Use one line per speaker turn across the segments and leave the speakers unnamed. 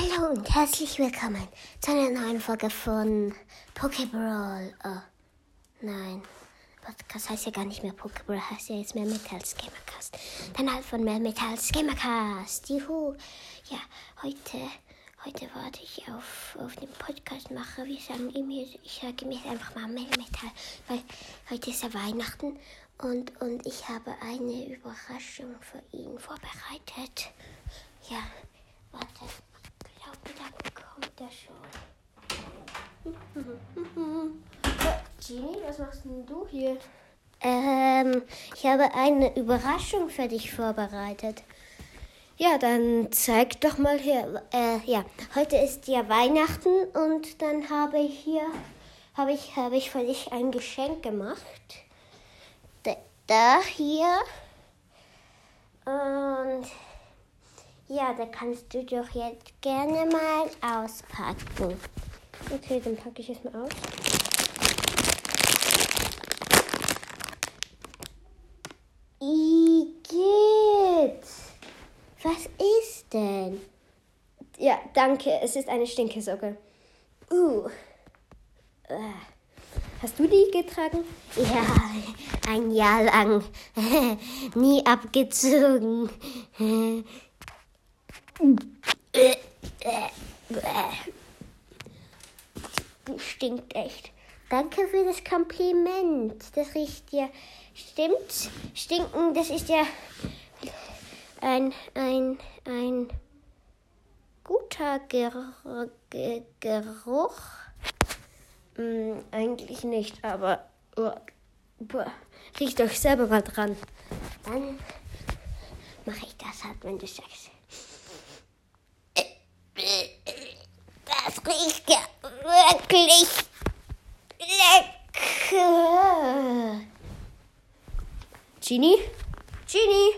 Hallo und herzlich willkommen zu einer neuen Folge von Pokéball. Oh, nein, Podcast heißt ja gar nicht mehr Pokéball, heißt ja jetzt mehr Metalls Gamercast. Dann halt von mehr Metalls Gamercast. Juhu. Ja, heute, heute warte ich auf, auf den Podcastmacher. Wir sagen ihm ich sage ihm jetzt einfach mal Mel Metal, weil heute ist ja Weihnachten und, und ich habe eine Überraschung für ihn vorbereitet. Ja, warte. Ich glaube, da kommt er schon.
Genie, was machst denn du hier?
Ähm, ich habe eine Überraschung für dich vorbereitet.
Ja, dann zeig doch mal her.
Äh, ja, heute ist ja Weihnachten und dann habe ich hier, habe ich, habe ich für dich ein Geschenk gemacht. Da, da hier. Und ja, da kannst du doch jetzt gerne mal auspacken.
Okay, dann packe ich es mal aus.
Igitt! Was ist denn?
Ja, danke. Es ist eine Stinkesocke.
Uh. Äh,
Hast du die getragen?
Ja, ein Jahr lang. Nie abgezogen. Die stinkt echt. Danke für das Kompliment. Das riecht ja. Stimmt? Stinken, das ist ja ein, ein, ein guter Ger Ge Geruch.
Hm, eigentlich nicht, aber oh, riecht euch selber mal dran.
Dann mache ich das halt, wenn du sagst. Das riecht ja wirklich lecker.
Genie? Genie?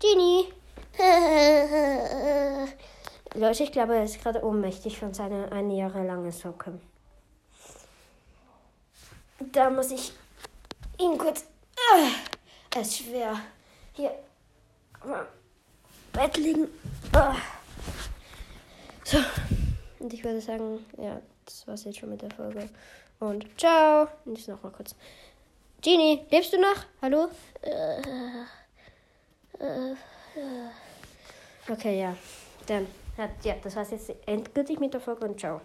Genie? Leute, ich glaube, er ist gerade ohnmächtig von seiner eine Jahre lange Socke. Da muss ich ihn kurz. Ah, er ist schwer. Hier. Bett liegen. Ah. So. Und ich würde sagen, ja, das war's jetzt schon mit der Folge. Und ciao. Und ich noch mal kurz. Genie, lebst du noch? Hallo? Okay, ja. Dann, ja, das war's jetzt endgültig mit der Folge und ciao.